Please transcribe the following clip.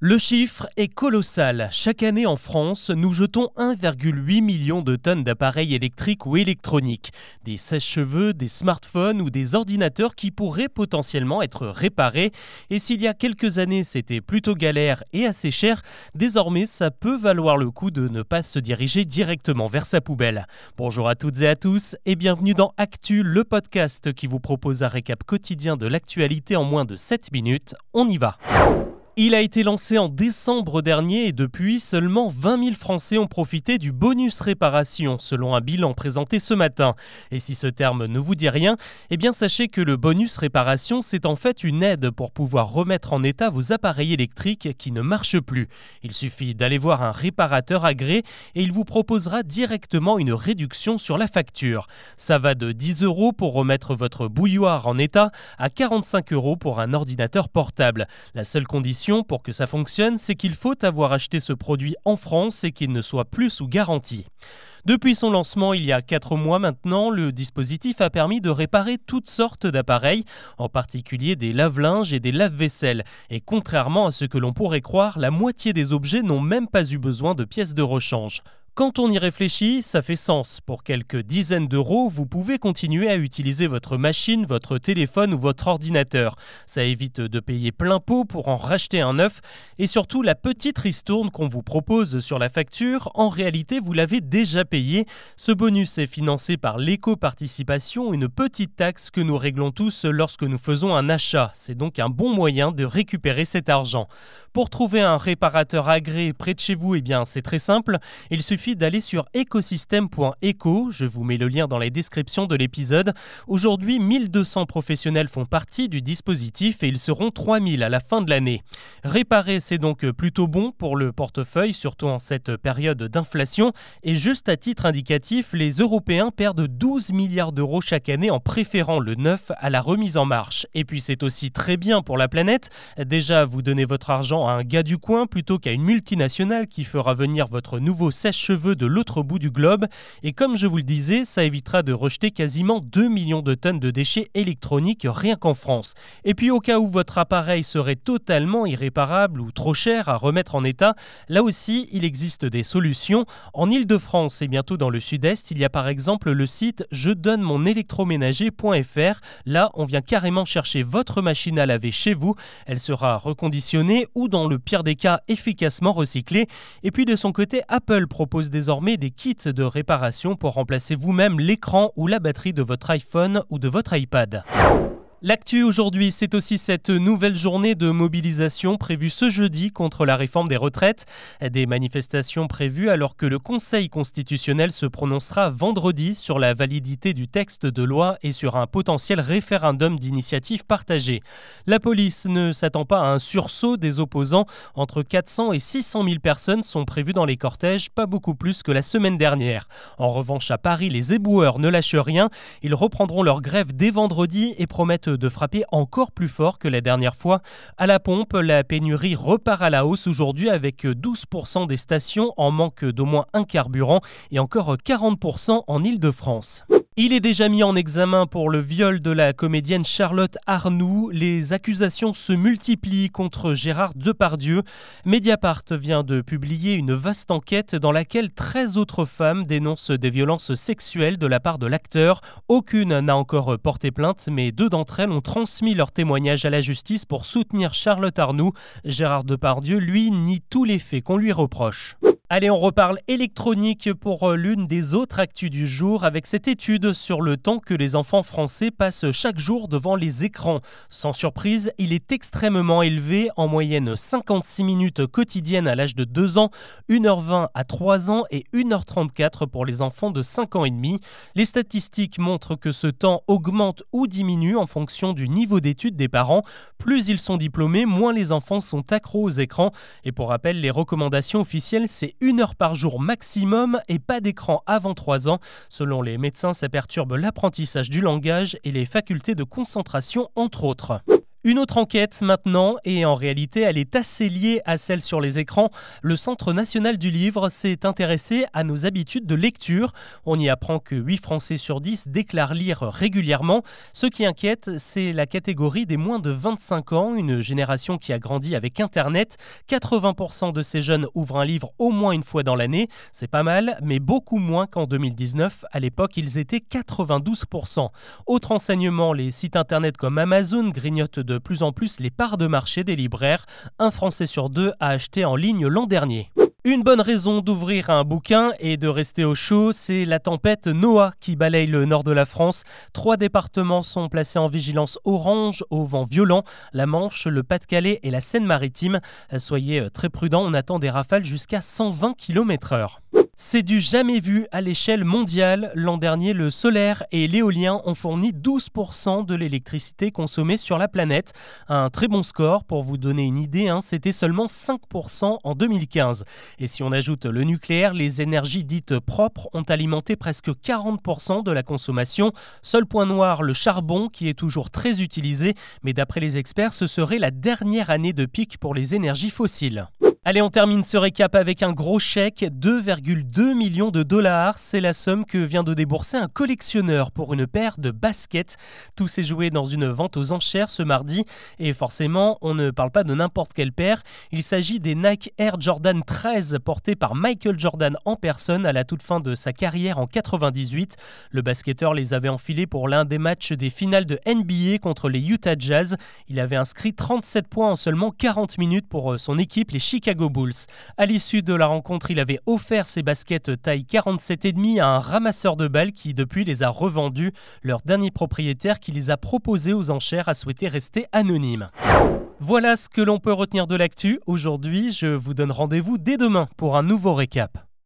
Le chiffre est colossal. Chaque année en France, nous jetons 1,8 million de tonnes d'appareils électriques ou électroniques. Des sèche-cheveux, des smartphones ou des ordinateurs qui pourraient potentiellement être réparés. Et s'il y a quelques années c'était plutôt galère et assez cher, désormais ça peut valoir le coup de ne pas se diriger directement vers sa poubelle. Bonjour à toutes et à tous et bienvenue dans Actu, le podcast qui vous propose un récap quotidien de l'actualité en moins de 7 minutes. On y va. Il a été lancé en décembre dernier et depuis, seulement 20 000 Français ont profité du bonus réparation, selon un bilan présenté ce matin. Et si ce terme ne vous dit rien, eh bien sachez que le bonus réparation, c'est en fait une aide pour pouvoir remettre en état vos appareils électriques qui ne marchent plus. Il suffit d'aller voir un réparateur agréé et il vous proposera directement une réduction sur la facture. Ça va de 10 euros pour remettre votre bouilloire en état à 45 euros pour un ordinateur portable. La seule condition pour que ça fonctionne, c'est qu'il faut avoir acheté ce produit en France et qu'il ne soit plus sous garantie. Depuis son lancement il y a 4 mois maintenant, le dispositif a permis de réparer toutes sortes d'appareils, en particulier des lave-linges et des lave-vaisselle. Et contrairement à ce que l'on pourrait croire, la moitié des objets n'ont même pas eu besoin de pièces de rechange. Quand on y réfléchit, ça fait sens. Pour quelques dizaines d'euros, vous pouvez continuer à utiliser votre machine, votre téléphone ou votre ordinateur. Ça évite de payer plein pot pour en racheter un neuf. Et surtout, la petite ristourne qu'on vous propose sur la facture, en réalité, vous l'avez déjà payé. Ce bonus est financé par l'éco-participation, une petite taxe que nous réglons tous lorsque nous faisons un achat. C'est donc un bon moyen de récupérer cet argent. Pour trouver un réparateur agréé près de chez vous, eh bien, c'est très simple. Il suffit d'aller sur écosystème.eco. Je vous mets le lien dans la description de l'épisode. Aujourd'hui, 1200 professionnels font partie du dispositif et ils seront 3000 à la fin de l'année. Réparer, c'est donc plutôt bon pour le portefeuille, surtout en cette période d'inflation. Et juste à titre indicatif, les Européens perdent 12 milliards d'euros chaque année en préférant le neuf à la remise en marche. Et puis c'est aussi très bien pour la planète. Déjà, vous donnez votre argent à un gars du coin plutôt qu'à une multinationale qui fera venir votre nouveau sèche-cheveux de l'autre bout du globe. Et comme je vous le disais, ça évitera de rejeter quasiment 2 millions de tonnes de déchets électroniques rien qu'en France. Et puis au cas où votre appareil serait totalement irréparable ou trop cher à remettre en état, là aussi il existe des solutions. En Ile-de-France et bientôt dans le sud-est, il y a par exemple le site je donne mon électroménager.fr. Là, on vient carrément chercher votre machine à laver chez vous. Elle sera reconditionnée ou dans le pire des cas efficacement recyclée. Et puis de son côté, Apple propose désormais des kits de réparation pour remplacer vous-même l'écran ou la batterie de votre iPhone ou de votre iPad. L'actu aujourd'hui, c'est aussi cette nouvelle journée de mobilisation prévue ce jeudi contre la réforme des retraites. Des manifestations prévues alors que le Conseil constitutionnel se prononcera vendredi sur la validité du texte de loi et sur un potentiel référendum d'initiative partagée. La police ne s'attend pas à un sursaut des opposants. Entre 400 et 600 000 personnes sont prévues dans les cortèges, pas beaucoup plus que la semaine dernière. En revanche, à Paris, les éboueurs ne lâchent rien. Ils reprendront leur grève dès vendredi et promettent de frapper encore plus fort que la dernière fois. À la pompe, la pénurie repart à la hausse aujourd'hui avec 12% des stations en manque d'au moins un carburant et encore 40% en Ile-de-France. Il est déjà mis en examen pour le viol de la comédienne Charlotte Arnoux. Les accusations se multiplient contre Gérard Depardieu. Mediapart vient de publier une vaste enquête dans laquelle 13 autres femmes dénoncent des violences sexuelles de la part de l'acteur. Aucune n'a encore porté plainte, mais deux d'entre elles ont transmis leur témoignage à la justice pour soutenir Charlotte Arnoux. Gérard Depardieu, lui, nie tous les faits qu'on lui reproche. Allez, on reparle électronique pour euh, l'une des autres actus du jour avec cette étude sur le temps que les enfants français passent chaque jour devant les écrans. Sans surprise, il est extrêmement élevé, en moyenne 56 minutes quotidiennes à l'âge de 2 ans, 1h20 à 3 ans et 1h34 pour les enfants de 5 ans et demi. Les statistiques montrent que ce temps augmente ou diminue en fonction du niveau d'études des parents. Plus ils sont diplômés, moins les enfants sont accros aux écrans. Et pour rappel, les recommandations officielles, c'est une heure par jour maximum et pas d'écran avant 3 ans. Selon les médecins, ça perturbe l'apprentissage du langage et les facultés de concentration, entre autres. Une autre enquête maintenant, et en réalité elle est assez liée à celle sur les écrans. Le Centre national du livre s'est intéressé à nos habitudes de lecture. On y apprend que 8 Français sur 10 déclarent lire régulièrement. Ce qui inquiète, c'est la catégorie des moins de 25 ans, une génération qui a grandi avec Internet. 80% de ces jeunes ouvrent un livre au moins une fois dans l'année. C'est pas mal, mais beaucoup moins qu'en 2019. À l'époque, ils étaient 92%. Autre enseignement, les sites internet comme Amazon grignotent de plus en plus les parts de marché des libraires. Un Français sur deux a acheté en ligne l'an dernier. Une bonne raison d'ouvrir un bouquin et de rester au chaud, c'est la tempête Noah qui balaye le nord de la France. Trois départements sont placés en vigilance orange au vent violent, la Manche, le Pas-de-Calais et la Seine-Maritime. Soyez très prudents, on attend des rafales jusqu'à 120 km/h. C'est du jamais vu à l'échelle mondiale. L'an dernier, le solaire et l'éolien ont fourni 12% de l'électricité consommée sur la planète. Un très bon score, pour vous donner une idée, hein, c'était seulement 5% en 2015. Et si on ajoute le nucléaire, les énergies dites propres ont alimenté presque 40% de la consommation. Seul point noir, le charbon, qui est toujours très utilisé, mais d'après les experts, ce serait la dernière année de pic pour les énergies fossiles. Allez, on termine ce récap avec un gros chèque, 2,2 millions de dollars. C'est la somme que vient de débourser un collectionneur pour une paire de baskets. Tout s'est joué dans une vente aux enchères ce mardi. Et forcément, on ne parle pas de n'importe quelle paire. Il s'agit des Nike Air Jordan 13 portés par Michael Jordan en personne à la toute fin de sa carrière en 98. Le basketteur les avait enfilés pour l'un des matchs des finales de NBA contre les Utah Jazz. Il avait inscrit 37 points en seulement 40 minutes pour euh, son équipe, les À l'issue de la rencontre, il avait offert ses baskets taille 47,5 à un ramasseur de balles qui depuis les a revendus. Leur dernier propriétaire qui les a proposés aux enchères a souhaité rester anonyme. Voilà ce que l'on peut retenir de l'actu. Aujourd'hui, je vous donne rendez-vous dès demain pour un nouveau récap.